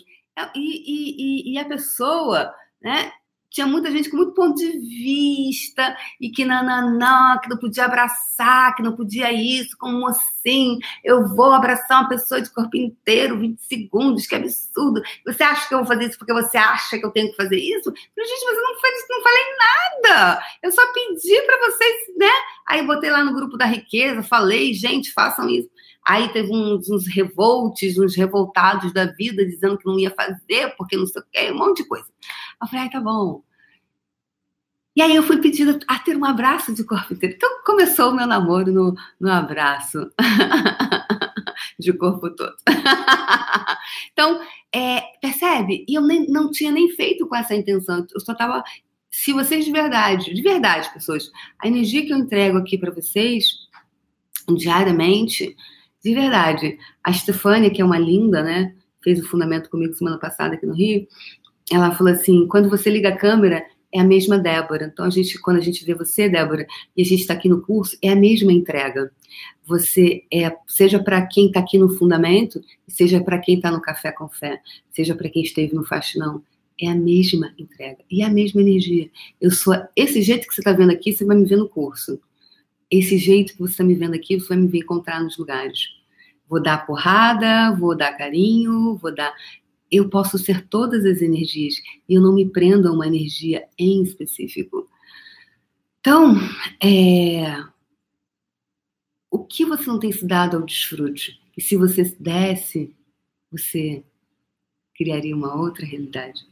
E, e, e, a pessoa, né? tinha muita gente com muito ponto de vista e que nananã, que não podia abraçar, que não podia isso, como assim? Eu vou abraçar uma pessoa de corpo inteiro, 20 segundos, que absurdo. Você acha que eu vou fazer isso porque você acha que eu tenho que fazer isso? Mas, gente, você não fez não falei nada. Eu só pedi para vocês, né? Aí botei lá no grupo da riqueza, falei, gente, façam isso. Aí teve uns, uns revoltes, uns revoltados da vida, dizendo que não ia fazer, porque não sei o quê, um monte de coisa. Eu falei, ai, tá bom. E aí eu fui pedida a ter um abraço de corpo inteiro. Então começou o meu namoro no, no abraço de corpo todo. então, é, percebe? E eu nem, não tinha nem feito com essa intenção. Eu só estava. Se vocês de verdade, de verdade, pessoas, a energia que eu entrego aqui para vocês diariamente, de verdade. A Stefânia, que é uma linda, né? Fez o fundamento comigo semana passada aqui no Rio. Ela falou assim: quando você liga a câmera, é a mesma Débora. Então, a gente, quando a gente vê você, Débora, e a gente está aqui no curso, é a mesma entrega. Você é, seja para quem está aqui no fundamento, seja para quem está no café com fé, seja para quem esteve no faxinão, é a mesma entrega e é a mesma energia. Eu sou esse jeito que você está vendo aqui, você vai me ver no curso. Esse jeito que você está me vendo aqui, você vai me ver encontrar nos lugares. Vou dar porrada, vou dar carinho, vou dar eu posso ser todas as energias e eu não me prendo a uma energia em específico. Então, é, o que você não tem se dado ao desfrute? E se você desse, você criaria uma outra realidade.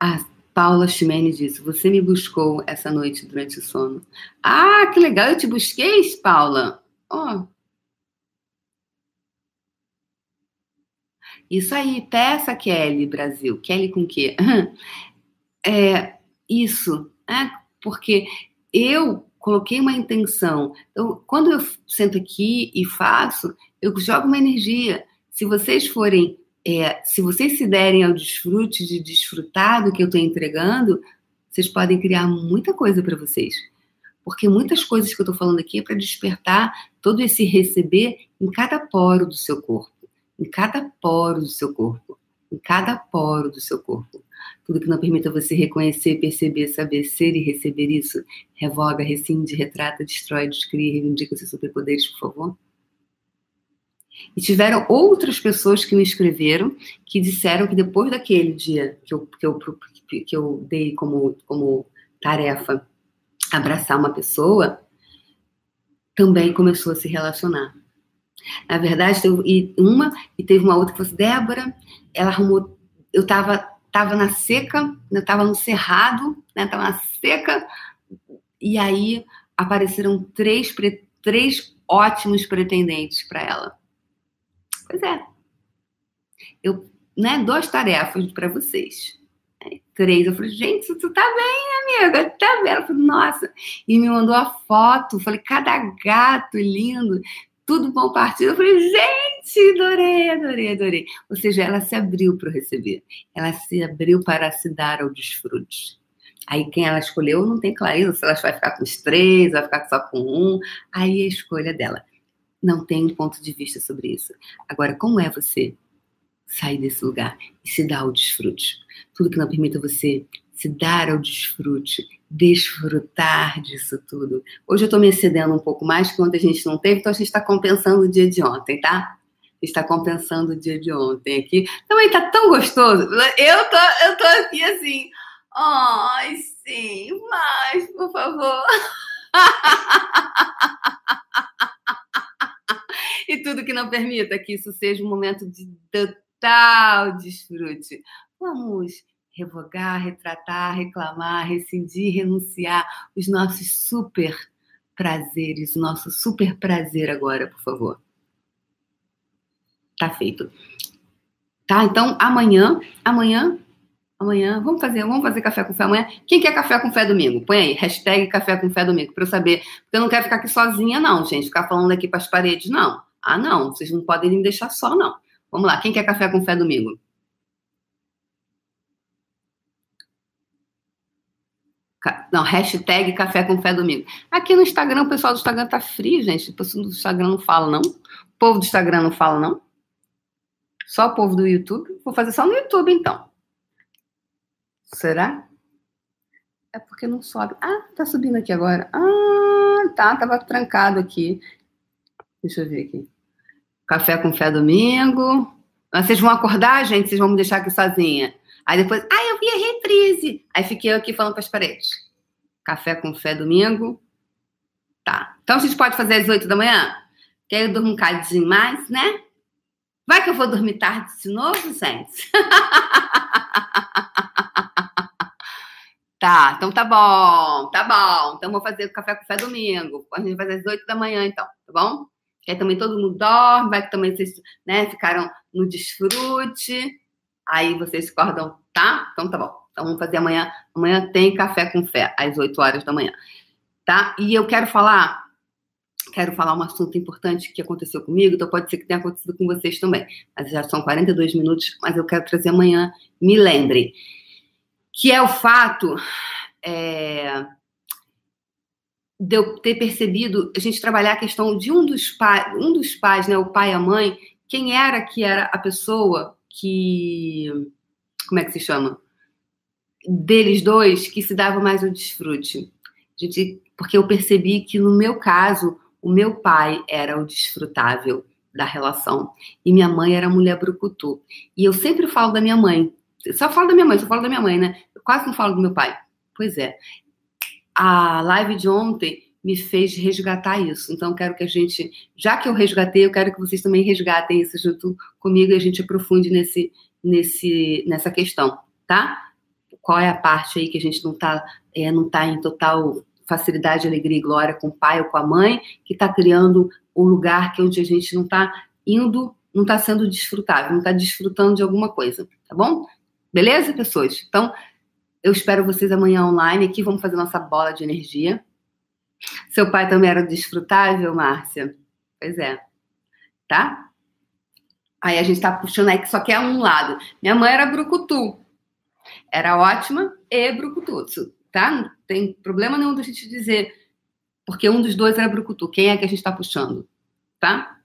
A Paula Ximene disse: Você me buscou essa noite durante o sono. Ah, que legal, eu te busquei, Paula. Ó. Isso aí, peça Kelly Brasil. Kelly com quê? É, isso, né? Porque eu coloquei uma intenção. Então, quando eu sento aqui e faço, eu jogo uma energia. Se vocês forem, é, se vocês se derem ao desfrute de desfrutar do que eu estou entregando, vocês podem criar muita coisa para vocês porque muitas coisas que eu estou falando aqui é para despertar todo esse receber em cada poro do seu corpo, em cada poro do seu corpo, em cada poro do seu corpo. Tudo que não permita você reconhecer, perceber, saber ser e receber isso, revoga, rescinde, retrata, destrói, descria, reivindica seus superpoderes, por favor. E tiveram outras pessoas que me escreveram que disseram que depois daquele dia que eu, que eu, que eu dei como, como tarefa abraçar uma pessoa, também começou a se relacionar. Na verdade, teve uma e teve uma outra que falou assim, Débora, ela arrumou, eu estava tava na seca, eu estava no cerrado, né, tava na seca, e aí apareceram três, três ótimos pretendentes para ela. Pois é, eu, né, duas tarefas para vocês. três, eu falei, gente, tu tá bem, amiga? Tá bem? Ela falou, nossa. E me mandou a foto, falei, cada gato lindo, tudo bom partido. Eu falei, gente, adorei, adorei, adorei. Ou seja, ela se abriu para receber, ela se abriu para se dar ao desfrute. Aí quem ela escolheu não tem clareza se ela vai ficar com os três, vai ficar só com um. Aí a escolha dela. Não tem ponto de vista sobre isso. Agora, como é você sair desse lugar e se dar ao desfrute? Tudo que não permita você se dar ao desfrute, desfrutar disso tudo. Hoje eu estou me excedendo um pouco mais, que ontem a gente não teve, então a gente está compensando o dia de ontem, tá? está compensando o dia de ontem aqui. Também tá tão gostoso. Eu tô, eu tô aqui assim, Ai, sim, mais, por favor. e tudo que não permita que isso seja um momento de total desfrute. Vamos revogar, retratar, reclamar, rescindir, renunciar os nossos super prazeres, o nosso super prazer agora, por favor. Tá feito. Tá? Então, amanhã, amanhã Amanhã, vamos fazer, vamos fazer café com fé amanhã. Quem quer café com fé domingo? Põe aí, hashtag café com fé domingo, para eu saber. Porque eu não quero ficar aqui sozinha, não, gente. Ficar falando aqui para as paredes, não. Ah, não, vocês não podem me deixar só, não. Vamos lá, quem quer café com fé domingo? Não, hashtag café com fé domingo. Aqui no Instagram, o pessoal do Instagram tá frio, gente. O pessoal do Instagram não fala, não. O povo do Instagram não fala, não. Só o povo do YouTube. Vou fazer só no YouTube, então. Será? É porque não sobe. Ah, tá subindo aqui agora. Ah, tá, tava trancado aqui. Deixa eu ver aqui. Café com fé domingo. Mas vocês vão acordar, gente? Vocês vão me deixar aqui sozinha. Aí depois, ah, eu vi a reprise. Aí fiquei aqui falando para as paredes. Café com fé domingo. Tá. Então a gente pode fazer às oito da manhã? Que aí eu durmo um cadinho mais, né? Vai que eu vou dormir tarde de novo, gente? Tá, então tá bom, tá bom. Então vou fazer o café com fé domingo. A gente vai fazer às 8 da manhã, então, tá bom? Que aí também todo mundo dorme, vai que também vocês né, ficaram no desfrute. Aí vocês acordam, tá? Então tá bom. Então vamos fazer amanhã. Amanhã tem café com fé, às 8 horas da manhã. Tá? E eu quero falar, quero falar um assunto importante que aconteceu comigo, então pode ser que tenha acontecido com vocês também. Mas já são 42 minutos, mas eu quero trazer amanhã. Me lembre que é o fato é, de eu ter percebido a gente trabalhar a questão de um dos pais, um dos pais, né, o pai e a mãe, quem era que era a pessoa que como é que se chama? Deles dois que se dava mais o desfrute. Gente, porque eu percebi que no meu caso, o meu pai era o desfrutável da relação e minha mãe era a mulher brucutu. E eu sempre falo da minha mãe, só falo da minha mãe, só falo da minha mãe, né? Eu quase não falo do meu pai. Pois é. A live de ontem me fez resgatar isso. Então, quero que a gente, já que eu resgatei, eu quero que vocês também resgatem isso junto comigo e a gente aprofunde nesse, nesse, nessa questão, tá? Qual é a parte aí que a gente não tá, é, não tá em total facilidade, alegria e glória com o pai ou com a mãe, que está criando um lugar que onde a gente não está indo, não está sendo desfrutável, não está desfrutando de alguma coisa, tá bom? Beleza, pessoas? Então, eu espero vocês amanhã online aqui. Vamos fazer nossa bola de energia. Seu pai também era desfrutável, Márcia? Pois é. Tá? Aí a gente tá puxando aí que só quer um lado. Minha mãe era brucutu. Era ótima e brucutu, tá? Não tem problema nenhum da gente dizer. Porque um dos dois era brucutu. Quem é que a gente tá puxando? Tá?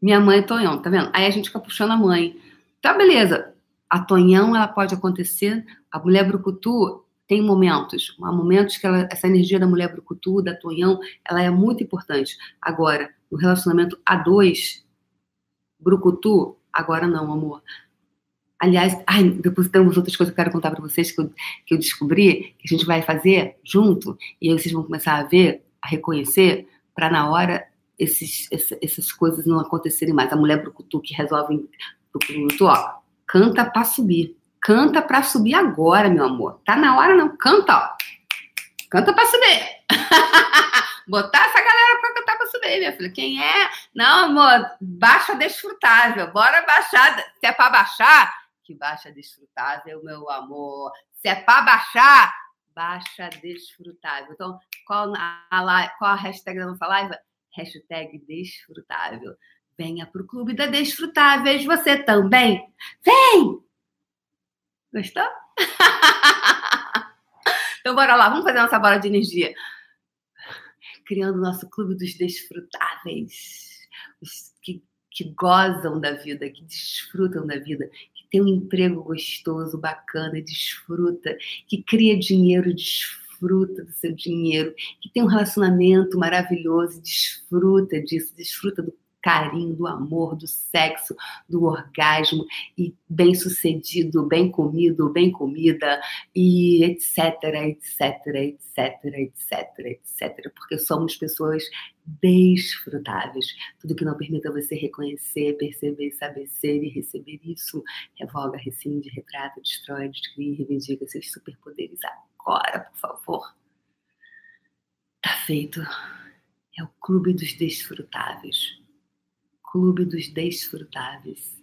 Minha mãe é Tonhão, tá vendo? Aí a gente fica puxando a mãe. Tá, beleza. A Tonhão, ela pode acontecer. A mulher brucutu tem momentos. Há momentos que ela, essa energia da mulher brucutu, da Tonhão, ela é muito importante. Agora, no relacionamento a dois, brucutu, agora não, amor. Aliás, ai, depois tem outras coisas que eu quero contar para vocês que eu, que eu descobri, que a gente vai fazer junto, e aí vocês vão começar a ver, a reconhecer, para na hora esses, essas coisas não acontecerem mais. A mulher brucutu que resolve produto, ó, canta pra subir. Canta pra subir agora, meu amor. Tá na hora não, canta, ó. Canta pra subir. Botar essa galera pra cantar pra subir. minha filha. Quem é? Não, amor, baixa desfrutável. Bora baixar. Se é para baixar, que baixa desfrutável, meu amor. Se é para baixar, baixa desfrutável. Então, qual a, qual a hashtag da nossa live? Hashtag desfrutável. Venha para o Clube da Desfrutáveis, você também. Vem! Gostou? então, bora lá, vamos fazer nossa bola de energia. Criando o nosso Clube dos Desfrutáveis. Os que, que gozam da vida, que desfrutam da vida, que tem um emprego gostoso, bacana, desfruta, que cria dinheiro, desfruta do seu dinheiro, que tem um relacionamento maravilhoso, desfruta disso, desfruta do carinho, do amor, do sexo, do orgasmo e bem sucedido, bem comido, bem comida e etc, etc, etc, etc, etc, porque somos pessoas desfrutáveis. Tudo que não permita você reconhecer, perceber, saber ser e receber isso, revoga, rescinde, retrata, destrói, descreve, reivindica seus superpoderes agora, por favor. Tá feito. É o clube dos desfrutáveis. Clube dos Desfrutáveis.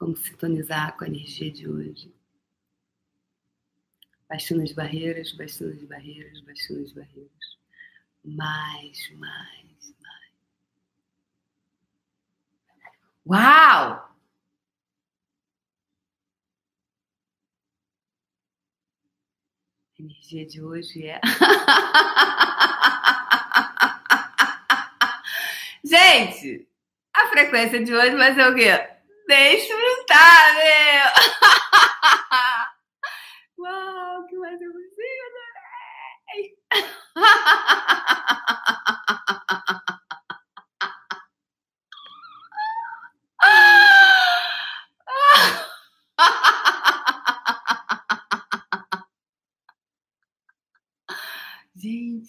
Vamos sintonizar com a energia de hoje. Baixando as barreiras, baixando as barreiras, baixando as barreiras. Mais, mais, mais. Uau! A energia de hoje é. Gente, a frequência de hoje vai ser o quê? Desfrutável! Uau, que mais emoção, adorei!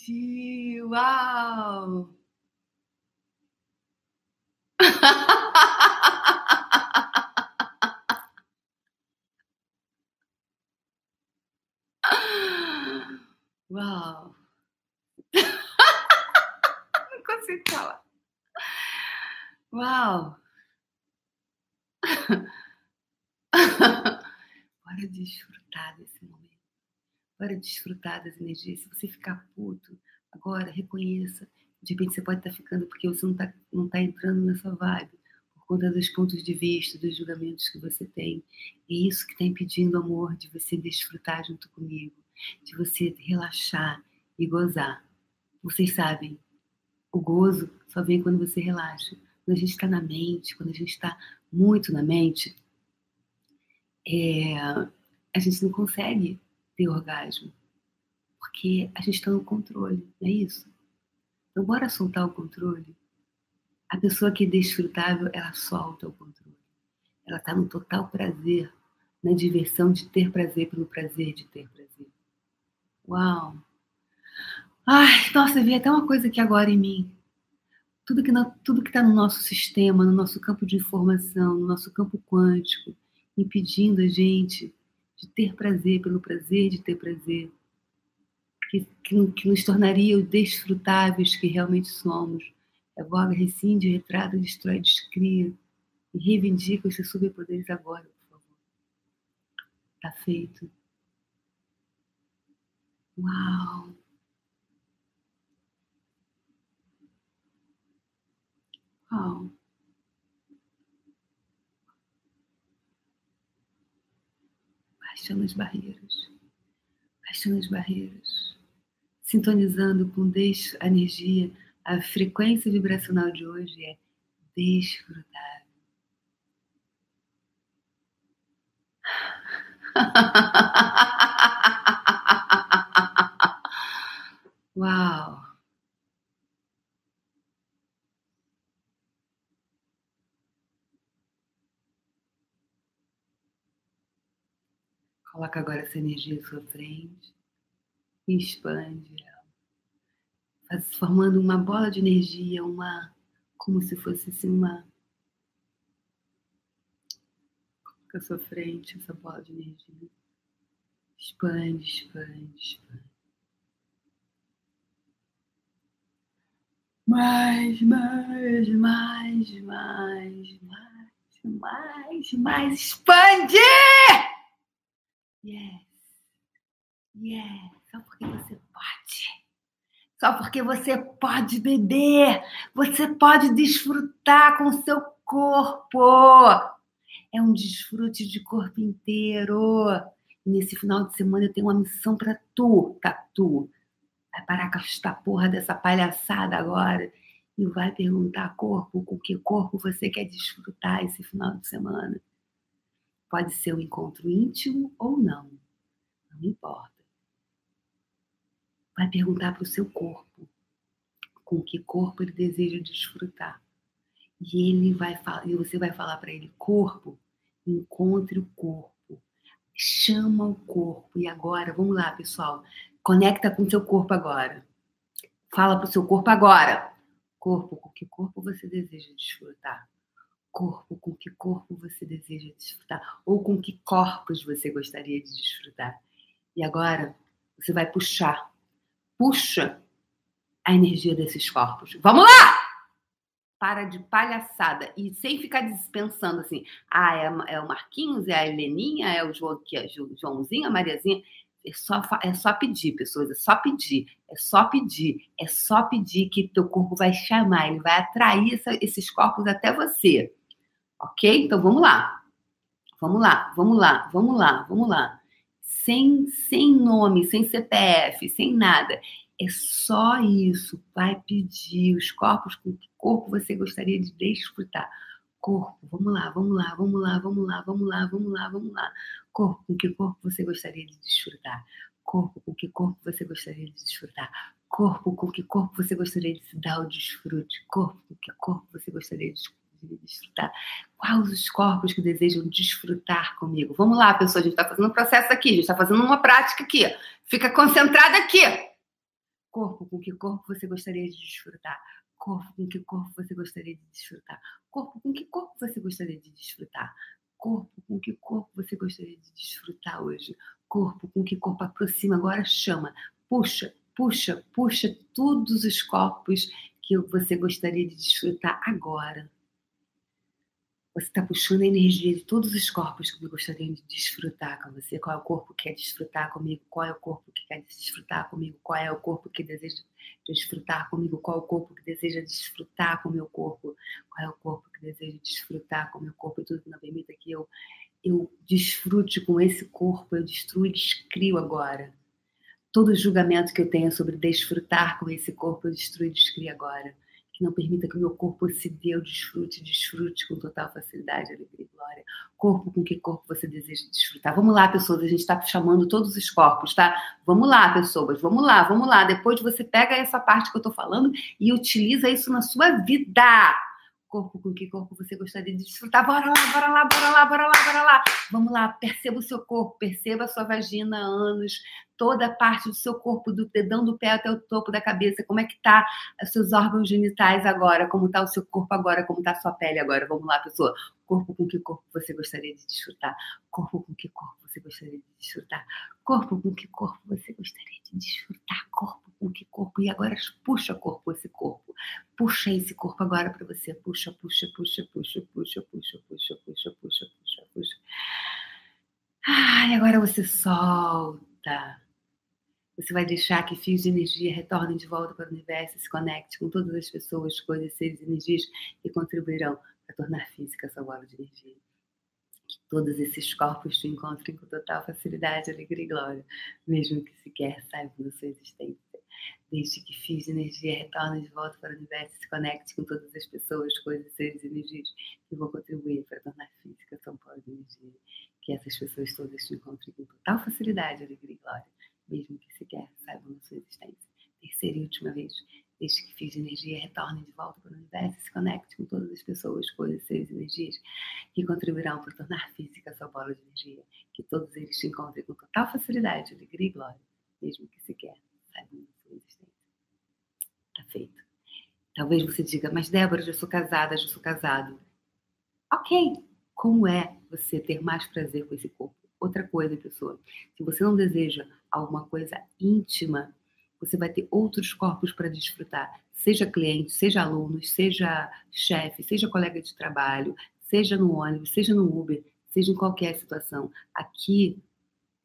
Gente, uau! Uau! Não consigo falar. Uau! Bora desfrutar desse momento. Bora desfrutar das energias. Se você ficar puto, agora reconheça de repente você pode estar ficando porque você não está não tá entrando nessa vibe, por conta dos pontos de vista, dos julgamentos que você tem. E isso que está impedindo, amor, de você desfrutar junto comigo, de você relaxar e gozar. Vocês sabem, o gozo só vem quando você relaxa. Quando a gente está na mente, quando a gente está muito na mente, é, a gente não consegue ter orgasmo. Porque a gente está no controle, não é isso? Então, bora soltar o controle. A pessoa que é desfrutável, ela solta o controle. Ela está no total prazer, na diversão de ter prazer pelo prazer de ter prazer. Uau! Ai, nossa, vi até uma coisa aqui agora em mim. Tudo que tudo que está no nosso sistema, no nosso campo de informação, no nosso campo quântico, impedindo a gente de ter prazer pelo prazer de ter prazer, que, que, que nos tornaria os desfrutáveis que realmente somos. Evoga, rescinde, retrata, destrói, descria e reivindica os seus superpoderes agora, por favor. Tá feito. Uau! Uau! Baixando as barreiras. Baixando as barreiras sintonizando com a energia, a frequência vibracional de hoje é desfrutável. Uau! Coloca agora essa energia em sua frente e expande ela, Faz, formando uma bola de energia, uma como se fosse assim, uma coloca a sua frente essa bola de energia, expande, expande, expande. Mais, mais, mais, mais, mais, mais, mais, expande! Yes. Yes. Só porque você pode. Só porque você pode beber. Você pode desfrutar com seu corpo. É um desfrute de corpo inteiro. E nesse final de semana eu tenho uma missão para tu, Tatu. Vai parar com esta porra dessa palhaçada agora e vai perguntar corpo com que corpo você quer desfrutar esse final de semana. Pode ser um encontro íntimo ou não, não importa. Vai perguntar para o seu corpo com que corpo ele deseja desfrutar. E ele vai e você vai falar para ele, corpo, encontre o corpo. Chama o corpo. E agora, vamos lá, pessoal. Conecta com o seu corpo agora. Fala para o seu corpo agora. Corpo, com que corpo você deseja desfrutar? Corpo, com que corpo você deseja desfrutar? Ou com que corpos você gostaria de desfrutar? E agora você vai puxar. Puxa a energia desses corpos. Vamos lá! Para de palhaçada e sem ficar dispensando assim. Ah, é, é o Marquinhos, é a Heleninha, é o João, que é Joãozinho, a Mariazinha. É só, é só pedir, pessoas, é só pedir, é só pedir, é só pedir que teu corpo vai chamar, ele vai atrair essa, esses corpos até você. Ok? Então vamos lá. Vamos lá, vamos lá, vamos lá, vamos lá. Sem, sem nome, sem CPF, sem nada. É só isso. Vai pedir os corpos com que corpo você gostaria de desfrutar corpo, vamos lá, vamos lá, vamos lá, vamos lá, vamos lá, vamos lá, vamos lá. Corpo, com que corpo você gostaria de desfrutar? Corpo, com que corpo você gostaria de desfrutar? Corpo, com que corpo você gostaria de se dar o desfrute? Corpo, com que corpo você gostaria de desfrutar? Quais os corpos que desejam desfrutar comigo? Vamos lá, pessoal, a gente está fazendo um processo aqui, a gente está fazendo uma prática aqui. Fica concentrada aqui. Corpo, com que corpo você gostaria de desfrutar? Corpo, com que corpo você gostaria de desfrutar? Corpo, com que corpo você gostaria de desfrutar? Corpo, com que corpo você gostaria de desfrutar hoje? Corpo, com que corpo aproxima, agora chama. Puxa, puxa, puxa todos os corpos que você gostaria de desfrutar agora. Você está puxando a energia de todos os corpos que gostariam de desfrutar com você. Qual é o corpo que quer desfrutar comigo? Qual é o corpo que quer desfrutar comigo? Qual é o corpo que deseja desfrutar comigo? Qual é o corpo que deseja desfrutar com o meu corpo? Qual é o corpo que deseja desfrutar com o meu corpo? E tudo que não permita que eu, eu desfrute com esse corpo, eu destruo e descrio agora. Todo julgamento que eu tenha sobre desfrutar com esse corpo, eu destruo e descrio agora que não permita que o meu corpo se dê o desfrute, desfrute com total facilidade, alegria e glória. Corpo com que corpo você deseja desfrutar. Vamos lá, pessoas, a gente está chamando todos os corpos, tá? Vamos lá, pessoas, vamos lá, vamos lá. Depois você pega essa parte que eu estou falando e utiliza isso na sua vida corpo com que corpo você gostaria de desfrutar. Bora lá, bora lá, bora lá, bora lá, bora lá. Vamos lá, perceba o seu corpo, perceba a sua vagina, ânus, toda a parte do seu corpo, do dedão do pé até o topo da cabeça. Como é que tá os seus órgãos genitais agora? Como tá o seu corpo agora? Como tá a sua pele agora? Vamos lá, pessoa. Corpo com que corpo você gostaria de desfrutar? Corpo com que corpo você gostaria de desfrutar? Corpo com que corpo você gostaria de desfrutar? Corpo com que corpo? E agora puxa corpo esse corpo. Puxa esse corpo agora para você. Puxa, puxa, puxa, puxa, puxa, puxa, puxa, puxa, puxa, puxa, puxa. Ai, agora você solta. Você vai deixar que fios de energia retornem de volta para o universo e se conecte com todas as pessoas, coisas, seres e energias que contribuirão para tornar física essa bola de energia. Que todos esses corpos te encontrem com total facilidade, alegria e glória, mesmo que sequer saibam da sua existência. Desde que de energia retornem de volta para o universo se conecte com todas as pessoas, coisas, seres energias que vão contribuir para tornar física bola de energia. Que essas pessoas todas te encontrem com total facilidade, alegria e glória mesmo que sequer saibam da sua existência. Terceira e última vez, desde que fiz energia, retorne de volta para o universo se conecte com todas as pessoas, coisas, seres energias que contribuirão para tornar física a sua bola de energia. Que todos eles te encontrem com total facilidade, alegria e glória, mesmo que sequer saibam da sua existência. Está feito. Talvez você diga, mas Débora, já sou casada, já sou casado. Ok, como é você ter mais prazer com esse corpo? Outra coisa, pessoa, se você não deseja alguma coisa íntima, você vai ter outros corpos para desfrutar, seja cliente, seja alunos, seja chefe, seja colega de trabalho, seja no ônibus, seja no Uber, seja em qualquer situação. Aqui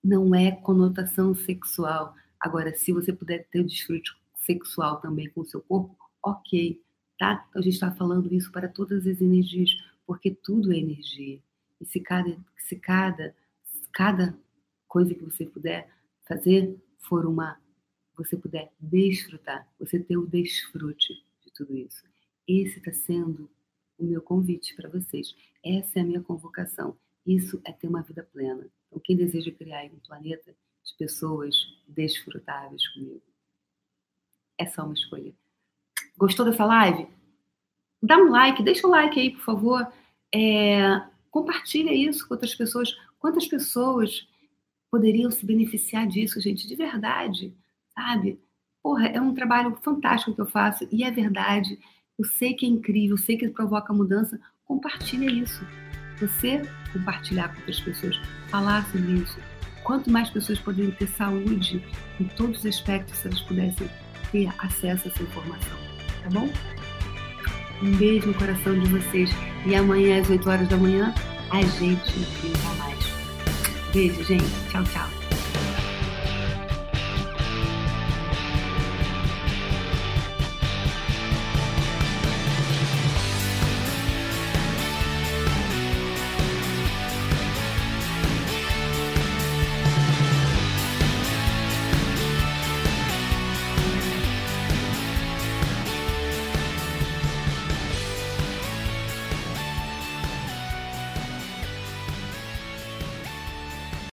não é conotação sexual. Agora, se você puder ter o desfrute sexual também com o seu corpo, ok, tá? Então a gente está falando isso para todas as energias, porque tudo é energia. E se cada, se cada, cada coisa que você puder fazer for uma você puder desfrutar, você ter o desfrute de tudo isso. Esse está sendo o meu convite para vocês. Essa é a minha convocação. Isso é ter uma vida plena. Então, quem deseja criar um planeta de pessoas desfrutáveis comigo? É só uma escolha. Gostou dessa live? Dá um like, deixa o like aí, por favor. É, compartilha isso com outras pessoas. Quantas pessoas poderiam se beneficiar disso, gente? De verdade sabe? Porra, é um trabalho fantástico que eu faço e é verdade. Eu sei que é incrível, eu sei que provoca mudança. Compartilha isso. Você compartilhar com outras pessoas, falar sobre isso. Quanto mais pessoas poderiam ter saúde em todos os aspectos, se elas pudessem ter acesso a essa informação. Tá bom? Um beijo no coração de vocês. E amanhã, às 8 horas da manhã, a gente brinca mais. Beijo, gente. Tchau, tchau.